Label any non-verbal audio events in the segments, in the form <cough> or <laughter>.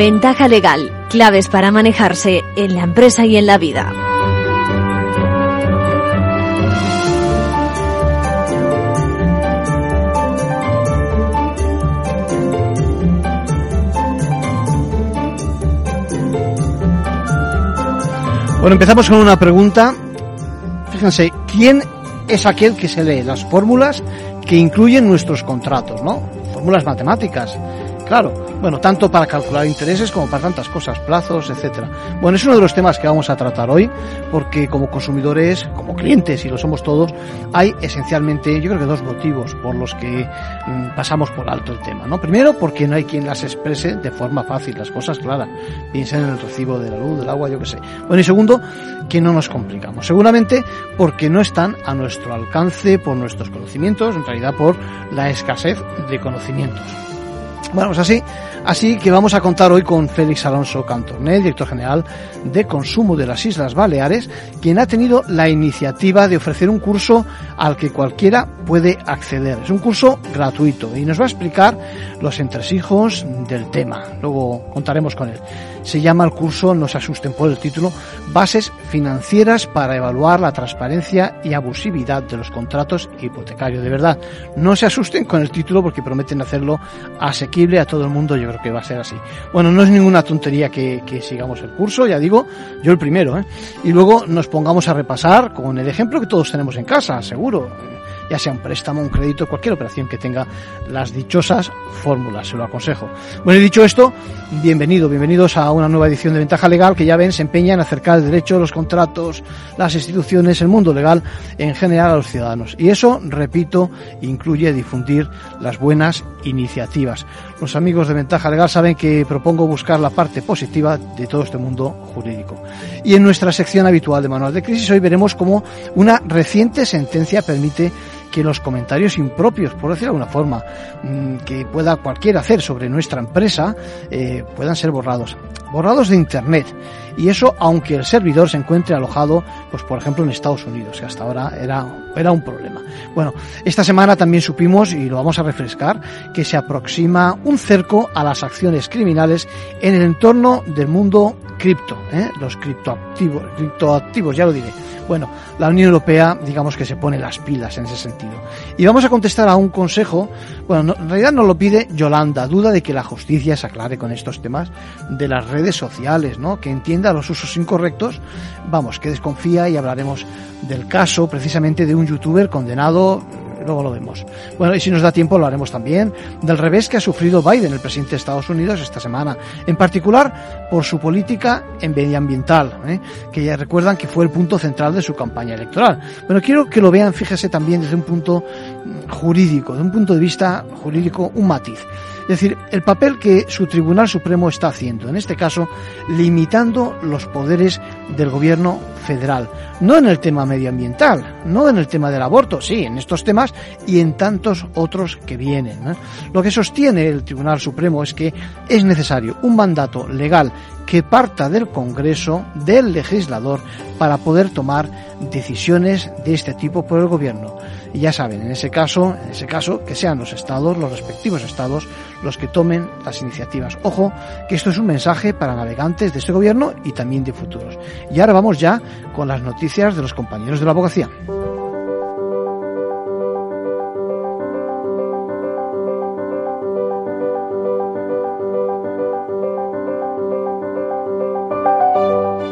Ventaja legal, claves para manejarse en la empresa y en la vida. Bueno, empezamos con una pregunta. Fíjense, ¿quién es aquel que se lee las fórmulas que incluyen nuestros contratos, ¿no? Fórmulas matemáticas. Claro, bueno, tanto para calcular intereses como para tantas cosas, plazos, etcétera. Bueno, es uno de los temas que vamos a tratar hoy, porque como consumidores, como clientes, y lo somos todos, hay esencialmente, yo creo que dos motivos por los que mm, pasamos por alto el tema, ¿no? Primero, porque no hay quien las exprese de forma fácil, las cosas claras. Piensen en el recibo de la luz, del agua, yo qué sé. Bueno, y segundo, que no nos complicamos. Seguramente porque no están a nuestro alcance por nuestros conocimientos, en realidad por la escasez de conocimientos. Bueno, pues así, así que vamos a contar hoy con Félix Alonso Cantornel, director general de consumo de las Islas Baleares, quien ha tenido la iniciativa de ofrecer un curso al que cualquiera puede acceder. Es un curso gratuito y nos va a explicar los entresijos del tema. Luego contaremos con él. Se llama el curso, no se asusten por el título, Bases financieras para evaluar la transparencia y abusividad de los contratos hipotecarios. De verdad, no se asusten con el título porque prometen hacerlo asequible a todo el mundo. Yo creo que va a ser así. Bueno, no es ninguna tontería que, que sigamos el curso, ya digo, yo el primero, ¿eh? Y luego nos pongamos a repasar con el ejemplo que todos tenemos en casa, seguro ya sea un préstamo, un crédito, cualquier operación que tenga las dichosas fórmulas, se lo aconsejo. Bueno, y dicho esto, bienvenido, bienvenidos a una nueva edición de Ventaja Legal que ya ven se empeña en acercar el derecho, los contratos, las instituciones, el mundo legal en general a los ciudadanos. Y eso, repito, incluye difundir las buenas iniciativas. Los amigos de Ventaja Legal saben que propongo buscar la parte positiva de todo este mundo jurídico. Y en nuestra sección habitual de Manual de Crisis hoy veremos cómo una reciente sentencia permite que los comentarios impropios, por decir de alguna forma, mm, que pueda cualquiera hacer sobre nuestra empresa, eh, puedan ser borrados. Borrados de Internet. Y eso aunque el servidor se encuentre alojado, pues por ejemplo en Estados Unidos, que hasta ahora era, era un problema. Bueno, esta semana también supimos, y lo vamos a refrescar, que se aproxima un cerco a las acciones criminales en el entorno del mundo cripto, ¿eh? los criptoactivos, criptoactivos, ya lo diré. Bueno, la Unión Europea, digamos que se pone las pilas en ese sentido. Y vamos a contestar a un consejo, bueno, en realidad nos lo pide Yolanda, duda de que la justicia se aclare con estos temas de las redes sociales, ¿no? Que entienda los usos incorrectos, vamos, que desconfía y hablaremos del caso precisamente de un youtuber condenado luego lo vemos. Bueno, y si nos da tiempo lo haremos también del revés que ha sufrido Biden, el presidente de Estados Unidos, esta semana, en particular por su política en medioambiental, ¿eh? que ya recuerdan que fue el punto central de su campaña electoral. Bueno, quiero que lo vean, fíjese también desde un punto jurídico, de un punto de vista jurídico, un matiz. Es decir, el papel que su Tribunal Supremo está haciendo, en este caso, limitando los poderes del gobierno federal. No en el tema medioambiental, no en el tema del aborto, sí, en estos temas y en tantos otros que vienen. Lo que sostiene el Tribunal Supremo es que es necesario un mandato legal que parta del Congreso, del legislador, para poder tomar decisiones de este tipo por el gobierno. Y ya saben, en ese caso, en ese caso, que sean los estados, los respectivos estados, los que tomen las iniciativas. Ojo, que esto es un mensaje para navegantes de este gobierno y también de futuros. Y ahora vamos ya con las noticias de los compañeros de la abogacía.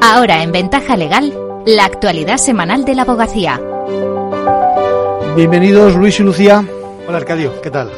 Ahora en Ventaja Legal, la actualidad semanal de la abogacía. Bienvenidos Luis y Lucía. Hola Arcadio, ¿qué tal?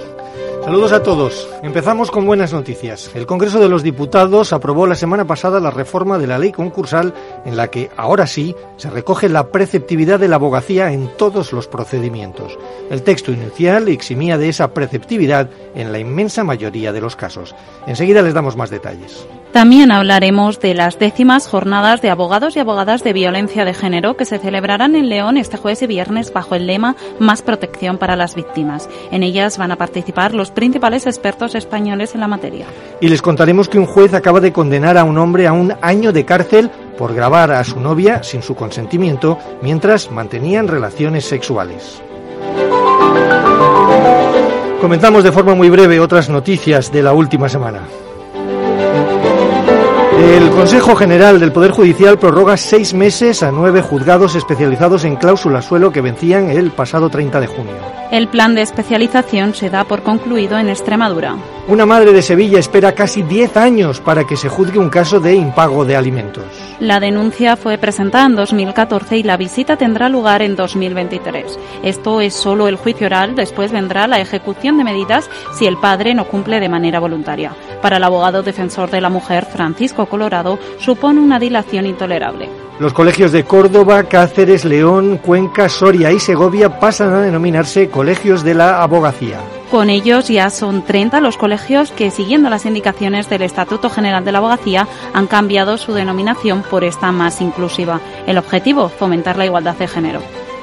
Saludos a todos. Empezamos con buenas noticias. El Congreso de los Diputados aprobó la semana pasada la reforma de la ley concursal en la que ahora sí se recoge la preceptividad de la abogacía en todos los procedimientos. El texto inicial eximía de esa preceptividad en la inmensa mayoría de los casos. Enseguida les damos más detalles. También hablaremos de las décimas jornadas de abogados y abogadas de violencia de género que se celebrarán en León este jueves y viernes bajo el lema Más protección para las víctimas. En ellas van a participar los principales expertos españoles en la materia. Y les contaremos que un juez acaba de condenar a un hombre a un año de cárcel por grabar a su novia sin su consentimiento mientras mantenían relaciones sexuales. Comentamos de forma muy breve otras noticias de la última semana. El Consejo General del Poder Judicial prorroga seis meses a nueve juzgados especializados en cláusulas suelo que vencían el pasado 30 de junio. El plan de especialización se da por concluido en Extremadura. Una madre de Sevilla espera casi 10 años para que se juzgue un caso de impago de alimentos. La denuncia fue presentada en 2014 y la visita tendrá lugar en 2023. Esto es solo el juicio oral, después vendrá la ejecución de medidas si el padre no cumple de manera voluntaria. Para el abogado defensor de la mujer, Francisco Colorado, supone una dilación intolerable. Los colegios de Córdoba, Cáceres, León, Cuenca, Soria y Segovia pasan a denominarse colegios de la abogacía. Con ellos ya son 30 los colegios que, siguiendo las indicaciones del Estatuto General de la Abogacía, han cambiado su denominación por esta más inclusiva. El objetivo, fomentar la igualdad de género.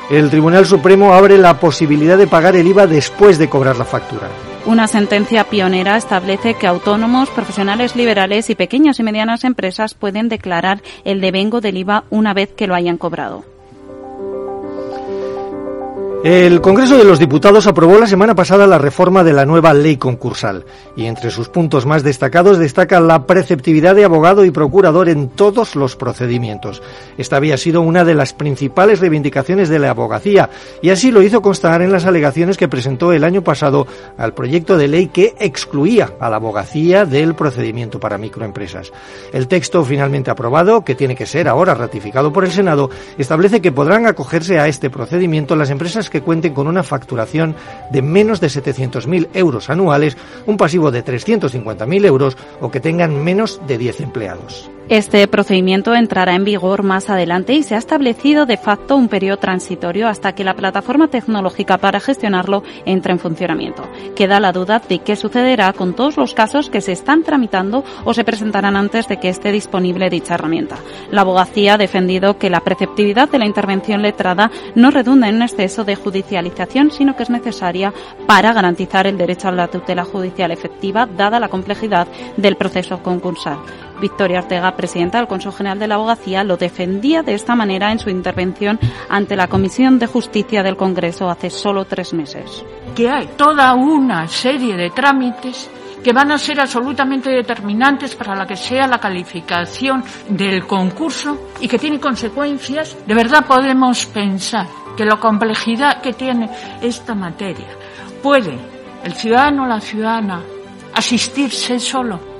El Tribunal Supremo abre la posibilidad de pagar el IVA después de cobrar la factura. Una sentencia pionera establece que autónomos, profesionales liberales y pequeñas y medianas empresas pueden declarar el devengo del IVA una vez que lo hayan cobrado. El Congreso de los Diputados aprobó la semana pasada la reforma de la nueva ley concursal y entre sus puntos más destacados destaca la preceptividad de abogado y procurador en todos los procedimientos. Esta había sido una de las principales reivindicaciones de la abogacía y así lo hizo constar en las alegaciones que presentó el año pasado al proyecto de ley que excluía a la abogacía del procedimiento para microempresas. El texto finalmente aprobado, que tiene que ser ahora ratificado por el Senado, establece que podrán acogerse a este procedimiento las empresas que cuenten con una facturación de menos de 700.000 euros anuales, un pasivo de 350.000 euros o que tengan menos de 10 empleados. Este procedimiento entrará en vigor más adelante y se ha establecido de facto un periodo transitorio hasta que la plataforma tecnológica para gestionarlo entre en funcionamiento. Queda la duda de qué sucederá con todos los casos que se están tramitando o se presentarán antes de que esté disponible dicha herramienta. La abogacía ha defendido que la preceptividad de la intervención letrada no redunda en un exceso de judicialización, sino que es necesaria para garantizar el derecho a la tutela judicial efectiva, dada la complejidad del proceso concursal. Victoria Ortega, presidenta del Consejo General de la Abogacía, lo defendía de esta manera en su intervención ante la Comisión de Justicia del Congreso hace solo tres meses. Que hay toda una serie de trámites que van a ser absolutamente determinantes para la que sea la calificación del concurso y que tienen consecuencias. De verdad podemos pensar que la complejidad que tiene esta materia puede el ciudadano o la ciudadana asistirse solo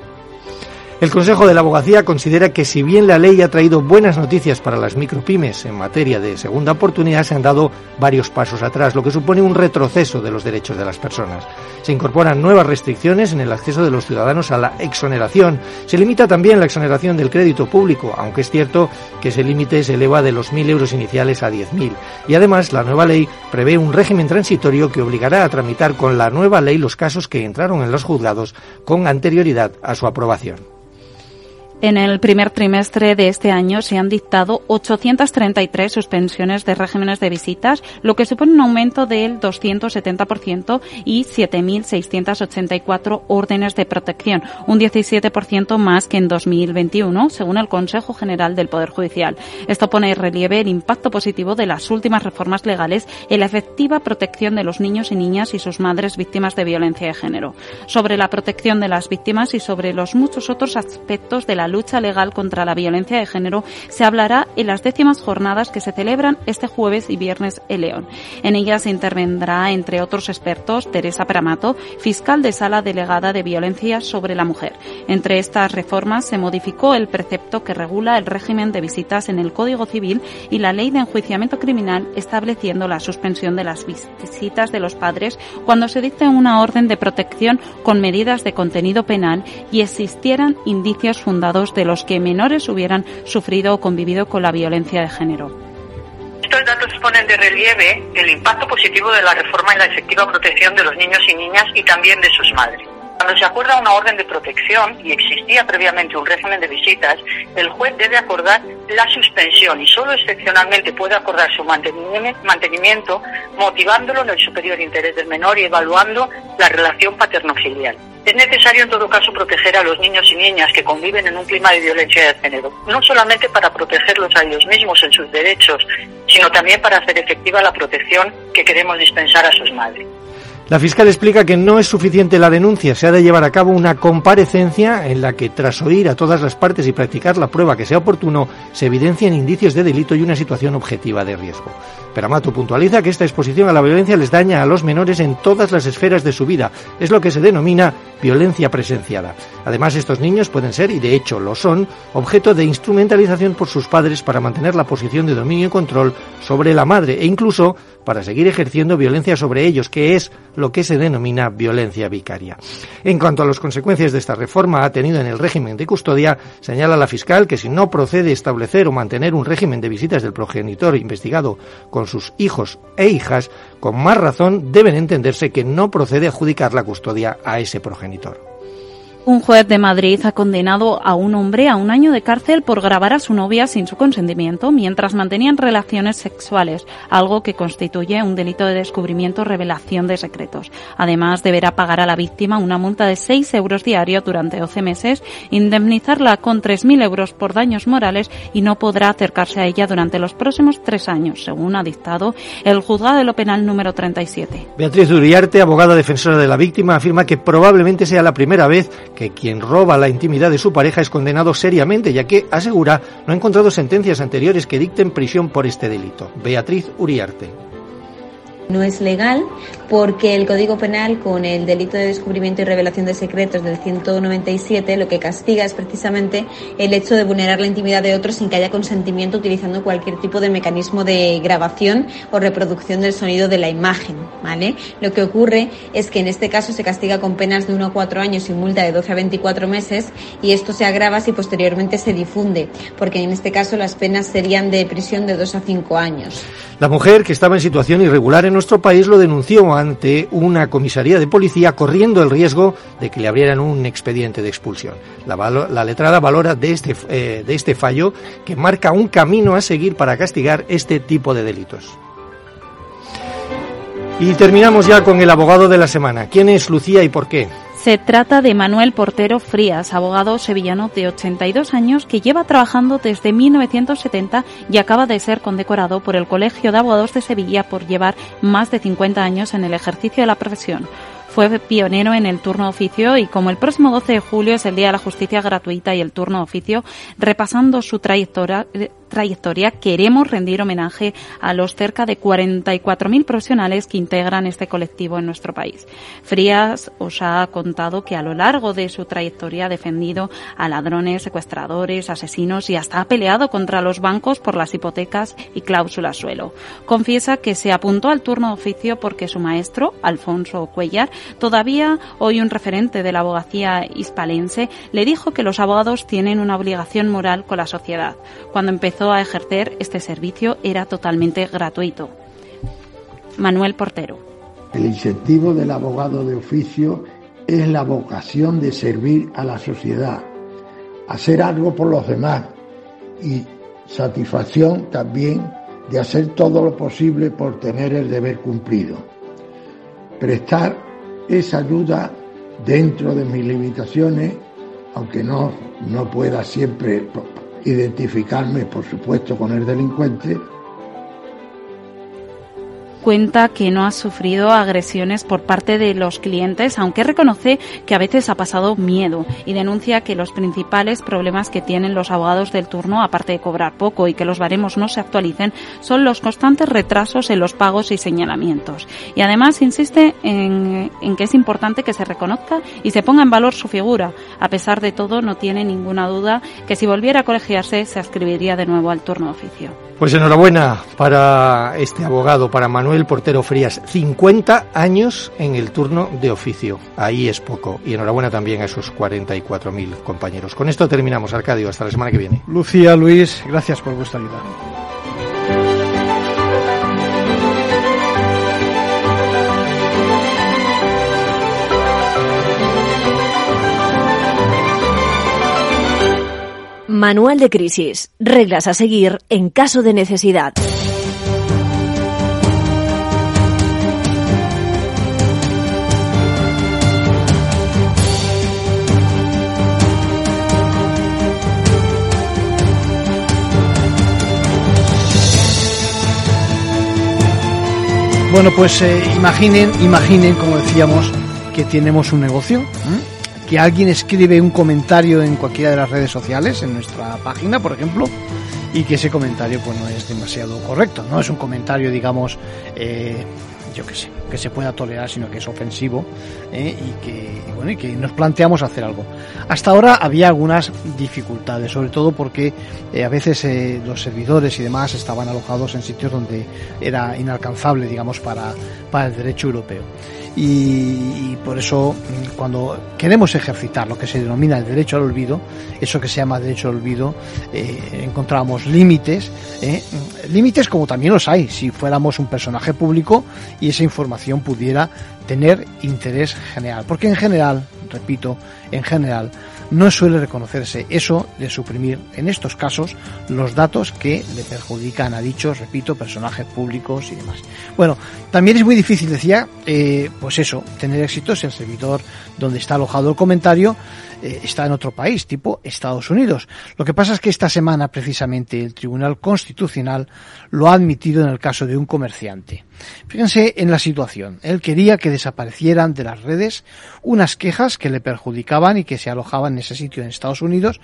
el Consejo de la Abogacía considera que si bien la ley ha traído buenas noticias para las micropymes en materia de segunda oportunidad, se han dado varios pasos atrás, lo que supone un retroceso de los derechos de las personas. Se incorporan nuevas restricciones en el acceso de los ciudadanos a la exoneración. Se limita también la exoneración del crédito público, aunque es cierto que ese límite se eleva de los 1.000 euros iniciales a 10.000. Y además, la nueva ley prevé un régimen transitorio que obligará a tramitar con la nueva ley los casos que entraron en los juzgados con anterioridad a su aprobación. En el primer trimestre de este año se han dictado 833 suspensiones de regímenes de visitas, lo que supone un aumento del 270% y 7.684 órdenes de protección, un 17% más que en 2021, según el Consejo General del Poder Judicial. Esto pone en relieve el impacto positivo de las últimas reformas legales en la efectiva protección de los niños y niñas y sus madres víctimas de violencia de género. Sobre la protección de las víctimas y sobre los muchos otros aspectos de la lucha legal contra la violencia de género se hablará en las décimas jornadas que se celebran este jueves y viernes en León. En ellas intervendrá, entre otros expertos, Teresa Pramato, fiscal de Sala Delegada de Violencia sobre la Mujer. Entre estas reformas se modificó el precepto que regula el régimen de visitas en el Código Civil y la Ley de Enjuiciamiento Criminal, estableciendo la suspensión de las visitas de los padres cuando se dicte una orden de protección con medidas de contenido penal y existieran indicios fundados de los que menores hubieran sufrido o convivido con la violencia de género. Estos datos ponen de relieve el impacto positivo de la reforma en la efectiva protección de los niños y niñas y también de sus madres. Cuando se acuerda una orden de protección y existía previamente un régimen de visitas, el juez debe acordar la suspensión y solo excepcionalmente puede acordar su mantenimiento motivándolo en el superior interés del menor y evaluando la relación paterno-filial. Es necesario en todo caso proteger a los niños y niñas que conviven en un clima de violencia de género, no solamente para protegerlos a ellos mismos en sus derechos, sino también para hacer efectiva la protección que queremos dispensar a sus madres. La fiscal explica que no es suficiente la denuncia, se ha de llevar a cabo una comparecencia en la que, tras oír a todas las partes y practicar la prueba que sea oportuno, se evidencien indicios de delito y una situación objetiva de riesgo. Peramato puntualiza que esta exposición a la violencia les daña a los menores en todas las esferas de su vida. Es lo que se denomina violencia presenciada. Además, estos niños pueden ser, y de hecho lo son, objeto de instrumentalización por sus padres para mantener la posición de dominio y control sobre la madre e incluso para seguir ejerciendo violencia sobre ellos, que es lo que se denomina violencia vicaria. En cuanto a las consecuencias de esta reforma ha tenido en el régimen de custodia, señala la fiscal que si no procede establecer o mantener un régimen de visitas del progenitor investigado con sus hijos e hijas, con más razón deben entenderse que no procede adjudicar la custodia a ese progenitor. Un juez de Madrid ha condenado a un hombre a un año de cárcel por grabar a su novia sin su consentimiento mientras mantenían relaciones sexuales, algo que constituye un delito de descubrimiento revelación de secretos. Además, deberá pagar a la víctima una multa de 6 euros diarios durante 12 meses, indemnizarla con 3.000 euros por daños morales y no podrá acercarse a ella durante los próximos tres años, según ha dictado el juzgado de lo penal número 37. Beatriz Uriarte, abogada defensora de la víctima, afirma que probablemente sea la primera vez que quien roba la intimidad de su pareja es condenado seriamente, ya que, asegura, no ha encontrado sentencias anteriores que dicten prisión por este delito. Beatriz Uriarte. No es legal porque el Código Penal con el delito de descubrimiento y revelación de secretos del 197 lo que castiga es precisamente el hecho de vulnerar la intimidad de otros sin que haya consentimiento utilizando cualquier tipo de mecanismo de grabación o reproducción del sonido de la imagen, ¿vale? Lo que ocurre es que en este caso se castiga con penas de 1 a 4 años y multa de 12 a 24 meses y esto se agrava si posteriormente se difunde, porque en este caso las penas serían de prisión de 2 a 5 años. La mujer que estaba en situación irregular en nuestro país lo denunció ante una comisaría de policía corriendo el riesgo de que le abrieran un expediente de expulsión. La, letrada valora de este, eh, de este fallo que marca un camino a seguir para castigar este tipo de delitos. Y terminamos ya con el abogado de la semana. ¿Quién es Lucía y por qué? Se trata de Manuel Portero Frías, abogado sevillano de 82 años que lleva trabajando desde 1970 y acaba de ser condecorado por el Colegio de Abogados de Sevilla por llevar más de 50 años en el ejercicio de la profesión. Fue pionero en el turno oficio y como el próximo 12 de julio es el Día de la Justicia Gratuita y el turno de oficio, repasando su trayectoria, trayectoria, queremos rendir homenaje a los cerca de 44.000 profesionales que integran este colectivo en nuestro país. Frías os ha contado que a lo largo de su trayectoria ha defendido a ladrones, secuestradores, asesinos y hasta ha peleado contra los bancos por las hipotecas y cláusulas suelo. Confiesa que se apuntó al turno de oficio porque su maestro, Alfonso Cuellar, todavía hoy un referente de la abogacía hispalense, le dijo que los abogados tienen una obligación moral con la sociedad. Cuando empezó a ejercer este servicio era totalmente gratuito. Manuel Portero. El incentivo del abogado de oficio es la vocación de servir a la sociedad, hacer algo por los demás y satisfacción también de hacer todo lo posible por tener el deber cumplido. Prestar esa ayuda dentro de mis limitaciones, aunque no, no pueda siempre identificarme, por supuesto, con el delincuente, cuenta que no ha sufrido agresiones por parte de los clientes, aunque reconoce que a veces ha pasado miedo y denuncia que los principales problemas que tienen los abogados del turno, aparte de cobrar poco y que los baremos no se actualicen, son los constantes retrasos en los pagos y señalamientos. Y además insiste en, que es importante que se reconozca y se ponga en valor su figura. A pesar de todo, no tiene ninguna duda que si volviera a colegiarse se ascribiría de nuevo al turno de oficio. Pues enhorabuena para este abogado, para Manuel Portero Frías. 50 años en el turno de oficio. Ahí es poco. Y enhorabuena también a esos 44.000 compañeros. Con esto terminamos, Arcadio. Hasta la semana que viene. Lucía, Luis, gracias por vuestra ayuda. Manual de crisis. Reglas a seguir en caso de necesidad. Bueno, pues eh, imaginen, imaginen, como decíamos, que tenemos un negocio, ¿eh? Que alguien escribe un comentario en cualquiera de las redes sociales, en nuestra página, por ejemplo, y que ese comentario pues no es demasiado correcto, no es un comentario, digamos, eh, yo qué sé, que se pueda tolerar, sino que es ofensivo ¿eh? y, que, bueno, y que nos planteamos hacer algo. Hasta ahora había algunas dificultades, sobre todo porque eh, a veces los servidores y demás estaban alojados en sitios donde era inalcanzable, digamos, para, para el derecho europeo. Y, por eso mm, cuando queremos ejercitar lo que se denomina el derecho al olvido, eso que se llama derecho al olvido, eh, encontramos límites, eh, límites como también los hay si fuéramos un personaje público y esa información pudiera tener interés general. Porque en general, repito, en general, no suele reconocerse eso de suprimir, en estos casos, los datos que le perjudican a dichos, repito, personajes públicos y demás. Bueno, también es muy difícil, decía, eh, pues eso, tener éxito si el servidor donde está alojado el comentario eh, está en otro país, tipo Estados Unidos. Lo que pasa es que esta semana, precisamente, el Tribunal Constitucional lo ha admitido en el caso de un comerciante. Fíjense en la situación. Él quería que desaparecieran de las redes unas quejas que le perjudicaban y que se alojaban en ese sitio en Estados Unidos,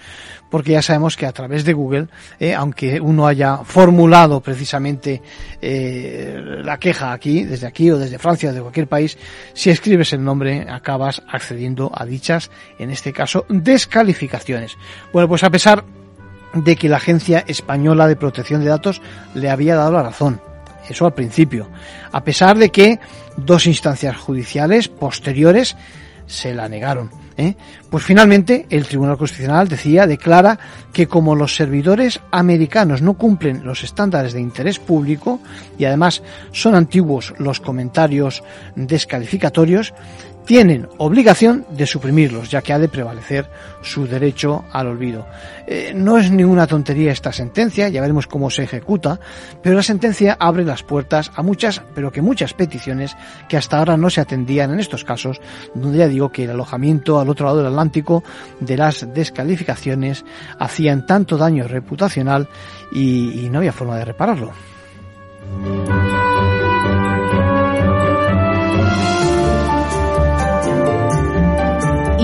porque ya sabemos que a través de Google, eh, aunque uno haya formulado precisamente eh, la queja aquí, desde aquí o desde Francia o de cualquier país, si escribes el nombre acabas accediendo a dichas, en este caso, descalificaciones. Bueno, pues a pesar de que la Agencia Española de Protección de Datos le había dado la razón, eso al principio, a pesar de que dos instancias judiciales posteriores se la negaron. ¿Eh? Pues finalmente el Tribunal Constitucional decía, declara que como los servidores americanos no cumplen los estándares de interés público y además son antiguos los comentarios descalificatorios, tienen obligación de suprimirlos, ya que ha de prevalecer su derecho al olvido. Eh, no es ninguna tontería esta sentencia, ya veremos cómo se ejecuta, pero la sentencia abre las puertas a muchas, pero que muchas peticiones que hasta ahora no se atendían en estos casos, donde ya digo que el alojamiento al otro lado del Atlántico de las descalificaciones hacían tanto daño reputacional y, y no había forma de repararlo.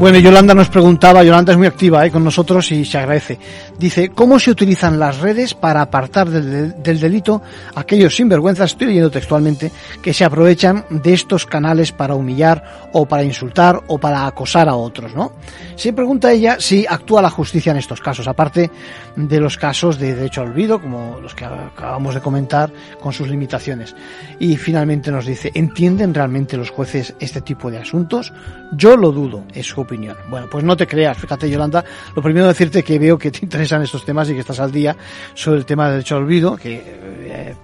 Bueno, Yolanda nos preguntaba, Yolanda es muy activa ¿eh? con nosotros y se agradece. Dice, ¿cómo se utilizan las redes para apartar del, del, delito aquellos sinvergüenzas, estoy leyendo textualmente, que se aprovechan de estos canales para humillar o para insultar o para acosar a otros, ¿no? Se pregunta ella si actúa la justicia en estos casos, aparte de los casos de derecho al olvido, como los que acabamos de comentar, con sus limitaciones. Y finalmente nos dice, ¿entienden realmente los jueces este tipo de asuntos? Yo lo dudo, es su opinión. Bueno, pues no te creas, fíjate Yolanda, lo primero decirte que veo que te <laughs> interesan estos temas y que estás al día sobre el tema del derecho al olvido, que eh,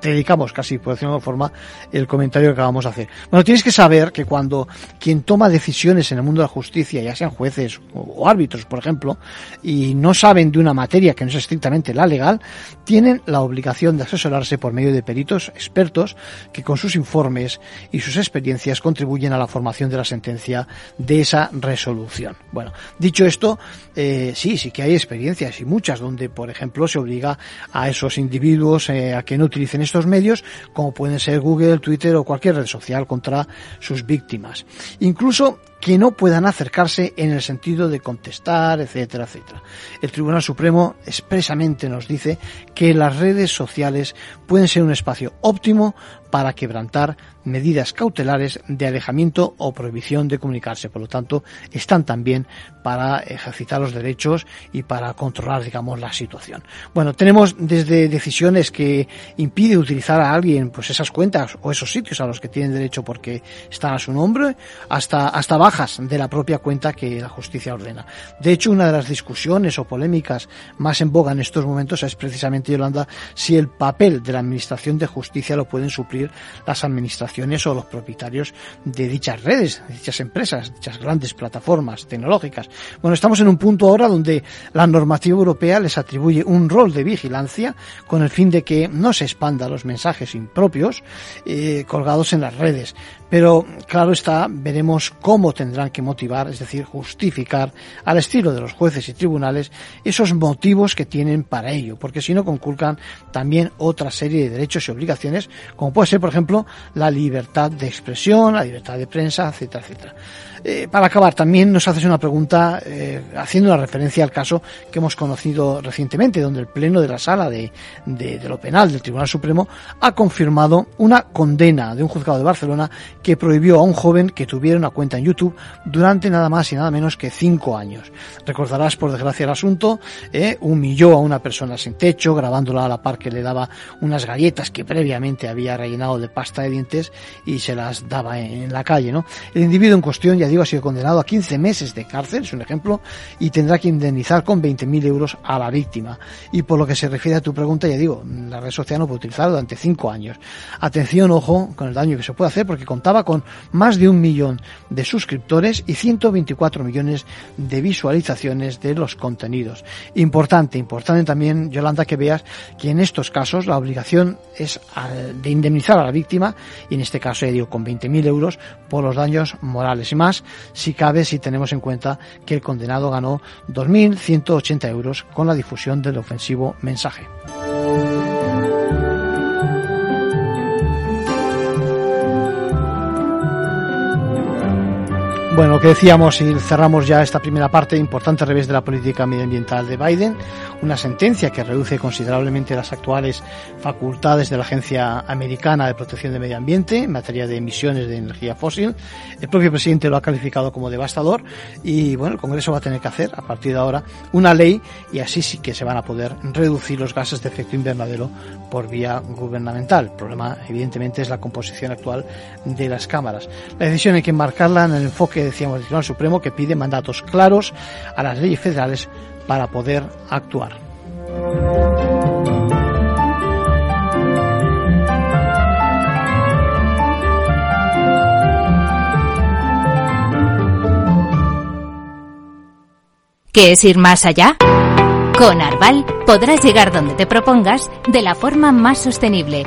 te dedicamos casi, por decirlo de alguna forma, el comentario que acabamos de hacer. Bueno, tienes que saber que cuando quien toma decisiones en el mundo de la justicia, ya sean jueces o, árbitros, por ejemplo, y no saben de una materia que no es estrictamente la legal, tienen la obligación de asesorarse por medio de peritos expertos que con sus informes y sus experiencias contribuyen a la formación de la sentencia de esa resolución. Bueno, dicho esto, eh, sí, sí que hay experiencias y muchas donde, por ejemplo, se obliga a esos individuos eh, a que no utilicen estos medios, como pueden ser Google, Twitter o cualquier red social contra sus víctimas. Incluso que no puedan acercarse en el sentido de contestar, etcétera, etcétera. El Tribunal Supremo expresamente nos dice que las redes sociales pueden ser un espacio óptimo para quebrantar medidas cautelares de alejamiento o prohibición de comunicarse. Por lo tanto, están también para ejercitar los derechos y para controlar, digamos, la situación. Bueno, tenemos desde decisiones que impide utilizar a alguien, pues esas cuentas o esos sitios a los que tienen derecho porque están a su nombre, hasta, hasta bajas de la propia cuenta que la justicia ordena. De hecho, una de las discusiones o polémicas más en boga en estos momentos es precisamente, Yolanda, si el papel de la Administración de Justicia lo pueden suplir las administraciones o los propietarios de dichas redes, de dichas empresas, dichas grandes plataformas tecnológicas. Bueno, estamos en un punto ahora donde la normativa europea les atribuye un rol de vigilancia con el fin de que no se expanda los mensajes impropios eh, colgados en las redes. Pero claro está, veremos cómo tendrán que motivar, es decir, justificar al estilo de los jueces y tribunales esos motivos que tienen para ello, porque si no conculcan también otra serie de derechos y obligaciones, como puede ser, por ejemplo, la libertad de expresión, la libertad de prensa, etcétera, etcétera. Eh, para acabar, también nos haces una pregunta eh, haciendo una referencia al caso que hemos conocido recientemente, donde el Pleno de la Sala de, de, lo Penal del Tribunal Supremo ha confirmado una condena de un juzgado de Barcelona que prohibió a un joven que tuviera una cuenta en YouTube durante nada más y nada menos que cinco años. Recordarás, por desgracia, el asunto, eh, humilló a una persona sin techo, grabándola a la par que le daba unas galletas que previamente había rellenado de pasta de dientes y se las daba en, en la calle, ¿no? El individuo en cuestión ya ha sido condenado a 15 meses de cárcel, es un ejemplo, y tendrá que indemnizar con 20.000 euros a la víctima. Y por lo que se refiere a tu pregunta, ya digo, la red social no puede utilizar durante 5 años. Atención, ojo, con el daño que se puede hacer, porque contaba con más de un millón de suscriptores y 124 millones de visualizaciones de los contenidos. Importante, importante también, Yolanda, que veas que en estos casos la obligación es de indemnizar a la víctima, y en este caso, ya digo, con 20.000 euros por los daños morales y más si cabe si tenemos en cuenta que el condenado ganó 2.180 euros con la difusión del ofensivo mensaje. Bueno, que decíamos y cerramos ya esta primera parte, importante revés de la política medioambiental de Biden, una sentencia que reduce considerablemente las actuales facultades de la Agencia Americana de Protección del Medio Ambiente en materia de emisiones de energía fósil. El propio presidente lo ha calificado como devastador y bueno, el Congreso va a tener que hacer a partir de ahora una ley y así sí que se van a poder reducir los gases de efecto invernadero por vía gubernamental. El problema evidentemente es la composición actual de las cámaras. La decisión hay que enmarcarla en el enfoque decíamos del Tribunal Supremo que pide mandatos claros a las leyes federales para poder actuar. ¿Qué es ir más allá? Con Arval podrás llegar donde te propongas de la forma más sostenible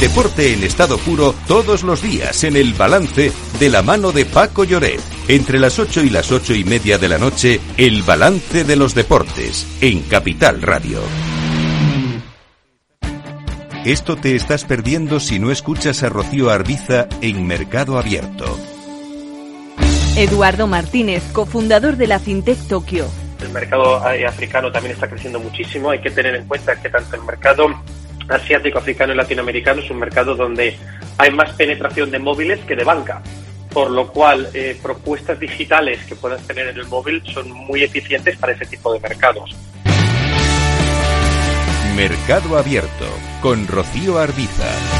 Deporte en estado puro todos los días en el balance de la mano de Paco Lloret. Entre las 8 y las ocho y media de la noche, el balance de los deportes en Capital Radio. Esto te estás perdiendo si no escuchas a Rocío Arbiza en Mercado Abierto. Eduardo Martínez, cofundador de la FinTech Tokio. El mercado africano también está creciendo muchísimo. Hay que tener en cuenta que tanto el mercado asiático, africano y latinoamericano es un mercado donde hay más penetración de móviles que de banca, por lo cual eh, propuestas digitales que puedas tener en el móvil son muy eficientes para ese tipo de mercados. Mercado Abierto con Rocío Arbiza.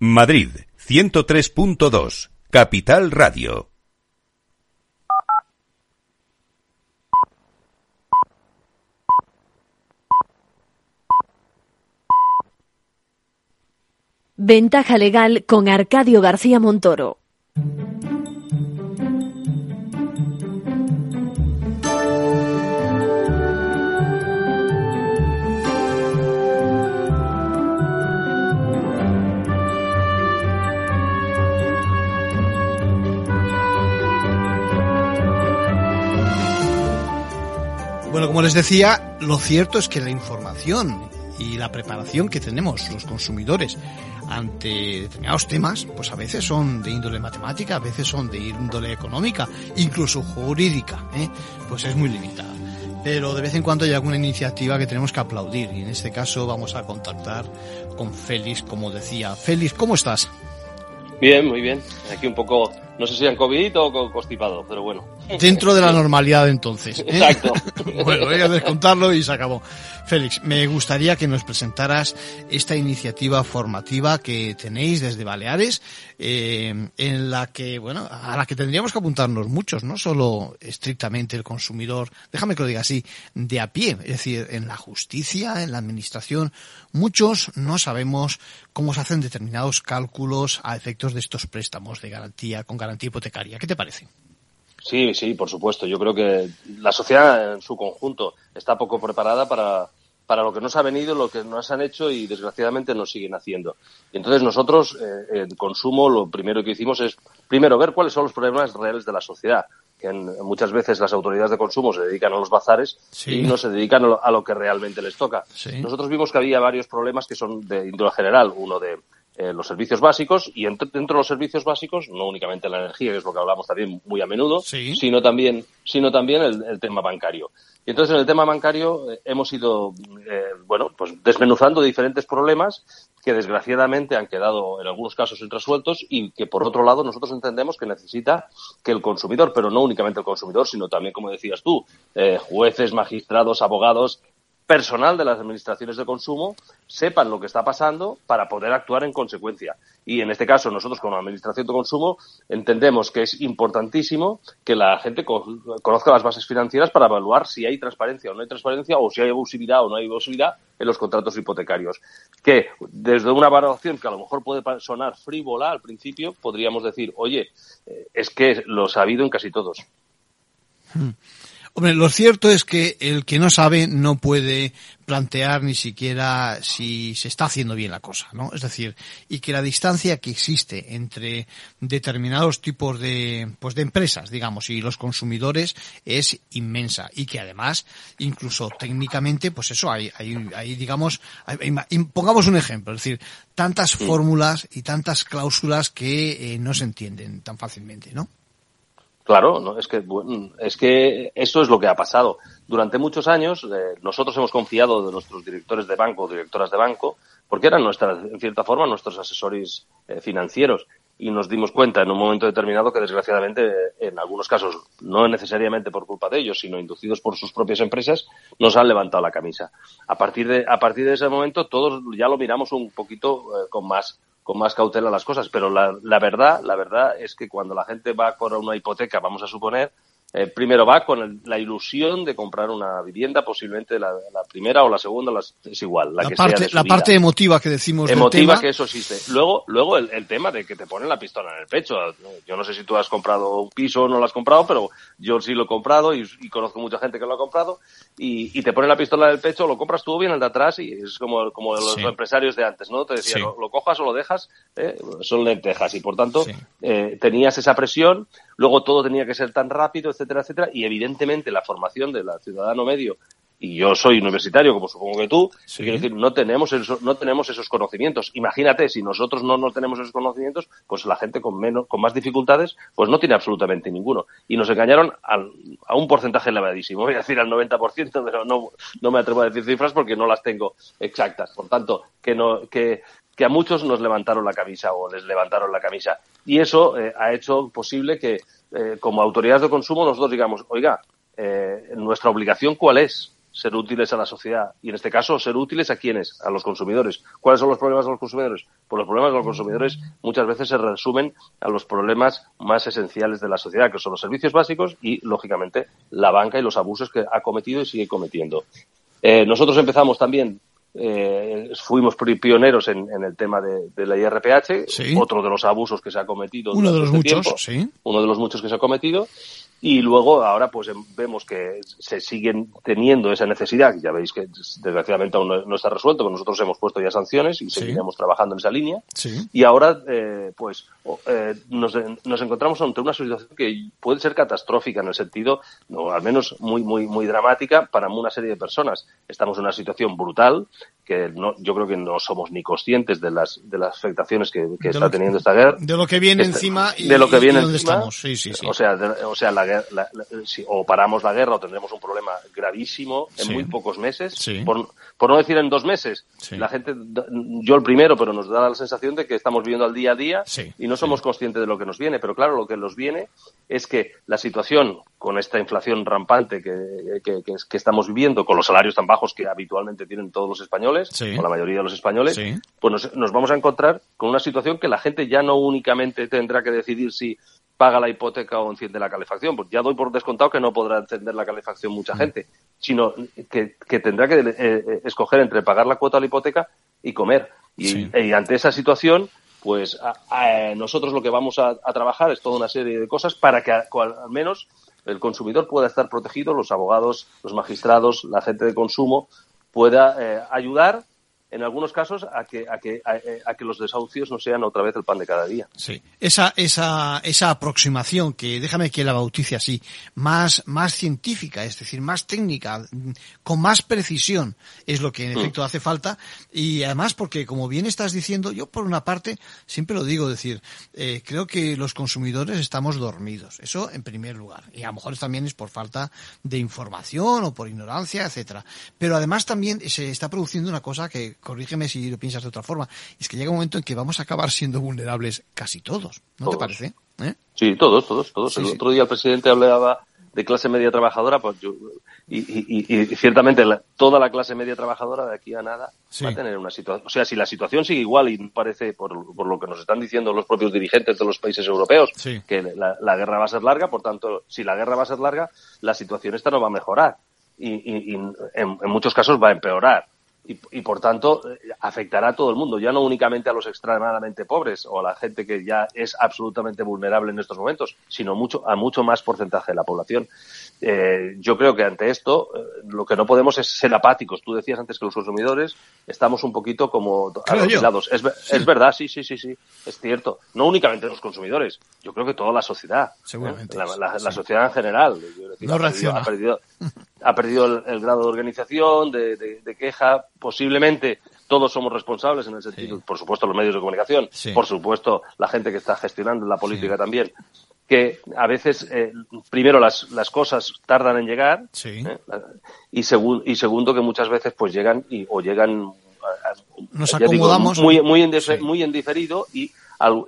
Madrid 103.2, Capital Radio. Ventaja legal con Arcadio García Montoro. Bueno, como les decía, lo cierto es que la información y la preparación que tenemos los consumidores ante determinados temas, pues a veces son de índole matemática, a veces son de índole económica, incluso jurídica, ¿eh? pues es muy limitada. Pero de vez en cuando hay alguna iniciativa que tenemos que aplaudir y en este caso vamos a contactar con Félix, como decía. Félix, ¿cómo estás? Bien, muy bien. Aquí un poco, no sé si han COVID o constipado, pero bueno. Dentro de la normalidad entonces. ¿eh? Exacto. <laughs> bueno, voy a descontarlo y se acabó. Félix, me gustaría que nos presentaras esta iniciativa formativa que tenéis desde Baleares, eh, en la que, bueno, a la que tendríamos que apuntarnos muchos, no solo estrictamente el consumidor, déjame que lo diga así, de a pie, es decir, en la justicia, en la administración, muchos no sabemos cómo se hacen determinados cálculos a efectos de estos préstamos de garantía con garantía hipotecaria. ¿Qué te parece? Sí, sí, por supuesto. Yo creo que la sociedad en su conjunto está poco preparada para, para lo que nos ha venido, lo que nos han hecho y desgraciadamente nos siguen haciendo. Y entonces nosotros, eh, en consumo, lo primero que hicimos es, primero, ver cuáles son los problemas reales de la sociedad. Que en, muchas veces las autoridades de consumo se dedican a los bazares y no se dedican a lo, a lo que realmente les toca. Sí. Nosotros vimos que había varios problemas que son de índole general. Uno de eh, los servicios básicos y entre- dentro de los servicios básicos, no únicamente la energía, que es lo que hablamos también muy a menudo, Sí. sino también, sino también el, el tema bancario. Y entonces en el tema bancario eh, hemos ido, eh, bueno, pues desmenuzando diferentes problemas que desgraciadamente han quedado en algunos casos irresueltos y que por otro lado nosotros entendemos que necesita que el consumidor, pero no únicamente el consumidor, sino también, como decías tú, jueces, magistrados, abogados, personal de las administraciones de consumo sepan lo que está pasando para poder actuar en consecuencia. Y en este caso, nosotros como Administración de Consumo entendemos que es importantísimo que la gente co- conozca las bases financieras para evaluar si hay transparencia o no hay transparencia o si hay abusividad o no hay abusividad en los contratos hipotecarios. Que desde una valoración que a lo mejor puede sonar frívola al principio, podríamos decir, oye, eh, es que los ha habido en casi todos. Hombre, lo cierto es que el que no sabe no puede plantear ni siquiera si se está haciendo bien la cosa, ¿no? Es decir, y que la distancia que existe entre determinados tipos de, pues de empresas, digamos, y los consumidores es inmensa y que además, incluso técnicamente, pues eso, hay, hay, hay digamos, hay- pongamos un ejemplo, es decir, tantas fórmulas y tantas cláusulas que eh, no se entienden tan fácilmente, ¿no? Claro, no, es que es que eso es lo que ha pasado. Durante muchos años eh, nosotros hemos confiado de nuestros directores de banco o directoras de banco porque eran en cierta forma, nuestros asesores eh, financieros. Y nos dimos cuenta en un momento determinado que desgraciadamente en algunos casos no necesariamente por culpa de ellos sino inducidos por sus propias empresas nos han levantado la camisa. A partir de a partir de ese momento todos ya lo miramos un poquito eh, con más con más cautela las cosas pero la, la verdad la verdad es que cuando la gente va por una hipoteca vamos a suponer eh, primero va con el- la ilusión de comprar una vivienda, posiblemente la, la primera o la segunda, las- es igual, la, La que parte, sea de su la vida parte emotiva que decimos del emotiva tema. que eso existe. Luego, luego el, el tema de que te ponen la pistola en el pecho. Yo no sé si tú has comprado un piso o no lo has comprado, pero yo sí lo he comprado y, y conozco mucha gente que lo ha comprado y, y te ponen la pistola en el pecho, lo compras tú bien el de atrás y es como, como los Sí. empresarios de antes, ¿no? Te decía, Sí. lo, lo cojas o lo dejas, ¿eh? son lentejas y por tanto eh, tenías esa presión, luego todo tenía que ser tan rápido, etcétera, etcétera, y evidentemente la formación del ciudadano medio y yo soy universitario, como supongo que tú, quiero decir, no tenemos, eso- no tenemos esos conocimientos. Imagínate, si nosotros no, no tenemos esos conocimientos, pues la gente con menos, con más dificultades, pues no tiene absolutamente ninguno. Y nos engañaron al- a un porcentaje elevadísimo, voy a decir al 90%, pero no, no me atrevo a decir cifras porque no las tengo exactas. Por tanto, que no, que, que a muchos nos levantaron la camisa o les levantaron la camisa. Y eso eh, ha hecho posible que, eh, como autoridades de consumo, nosotros digamos, oiga, eh, nuestra obligación cuál es? ser útiles a la sociedad y en este caso ser útiles a quienes, a los consumidores. ¿Cuáles son los problemas de los consumidores? Pues los problemas de los consumidores muchas veces se resumen a los problemas más esenciales de la sociedad, que son los servicios básicos y, lógicamente, la banca y los abusos que ha cometido y sigue cometiendo. Eh, nosotros empezamos también eh, fuimos pioneros en, el tema de, la IRPH, otro de los abusos que se ha cometido. Uno de los este muchos, sí. Uno de los muchos que se ha cometido. Y luego ahora pues em, vemos que se siguen teniendo esa necesidad, ya veis que desgraciadamente aún no, está resuelto, pero nosotros hemos puesto ya sanciones y seguiremos trabajando en esa línea. Y ahora eh, pues eh, nos, nos, encontramos ante una situación que puede ser catastrófica en el sentido, no, al menos muy, muy, muy dramática para una serie de personas. Estamos en una situación brutal que no, yo creo que no somos ni conscientes de las, de las afectaciones que, está teniendo esta guerra. De lo que viene este, encima y de lo que viene encima. Estamos. Sí, sí, sí. O sea, o sea la, si, o paramos la guerra o tendremos un problema gravísimo en muy pocos meses. Por, por, no decir en dos meses. La gente, yo el primero, pero nos da la sensación de que estamos viviendo al día a día y no somos conscientes de lo que nos viene. Pero claro, lo que nos viene es que la situación con esta inflación rampante que, que, que estamos viviendo, con los salarios tan bajos que habitualmente tienen todos los españoles, o la mayoría de los españoles, pues nos, vamos a encontrar con una situación que la gente ya no únicamente tendrá que decidir si paga la hipoteca o enciende la calefacción, pues ya doy por descontado que no podrá encender la calefacción mucha mm. gente, sino que, tendrá que eh, eh, escoger entre pagar la cuota de la hipoteca y comer. Y, ante esa situación, pues nosotros lo que vamos a, trabajar es toda una serie de cosas para que al menos el consumidor pueda estar protegido, los abogados, los magistrados, la gente de consumo, pueda eh, ayudar en algunos casos a que, a que, a, que los desahucios no sean otra vez el pan de cada día. Sí, esa, esa, esa aproximación que, déjame que la bautice así, más, más científica, es decir, más técnica, con más precisión, es lo que en mm. efecto hace falta. Y además porque, como bien estás diciendo, yo por una parte, siempre lo digo, decir, eh, creo que los consumidores estamos dormidos. Eso en primer lugar. Y a lo mejor también es por falta de información o por ignorancia, etcétera. Pero además también se está produciendo una cosa que corrígeme si lo piensas de otra forma, es que llega un momento en que vamos a acabar siendo vulnerables casi todos, ¿no te parece? ¿Eh? Sí, todos, todos, todos. el otro día el presidente hablaba de clase media trabajadora, pues yo, y, ciertamente toda la clase media trabajadora de aquí a nada va a tener una situación. O sea, si la situación sigue igual y parece, por, por, lo que nos están diciendo los propios dirigentes de los países europeos, que la, guerra va a ser larga, por tanto, si la guerra va a ser larga, la situación esta no va a mejorar y, en, en, muchos casos va a empeorar y, por tanto eh, afectará a todo el mundo, ya no únicamente a los extremadamente pobres o a la gente que ya es absolutamente vulnerable en estos momentos, sino mucho a mucho más porcentaje de la población. Eh, yo creo que ante esto eh, lo que no podemos es ser apáticos. Tú decías antes que los consumidores estamos un poquito como aislados. Es, es, verdad, sí, sí, sí, sí, es cierto. No únicamente los consumidores, yo creo que toda la sociedad, la, sociedad en general. no ha, perdido, ha perdido, ha perdido el, grado de organización, de, de, queja, posiblemente todos somos responsables en el sentido, por supuesto, los medios de comunicación, por supuesto, la gente que está gestionando la política también, que a veces, eh, primero, las, las cosas tardan en llegar, ¿eh? y, y segundo, que muchas veces pues llegan y, o llegan Nos acomodamos. muy, muy, en, muy en diferido y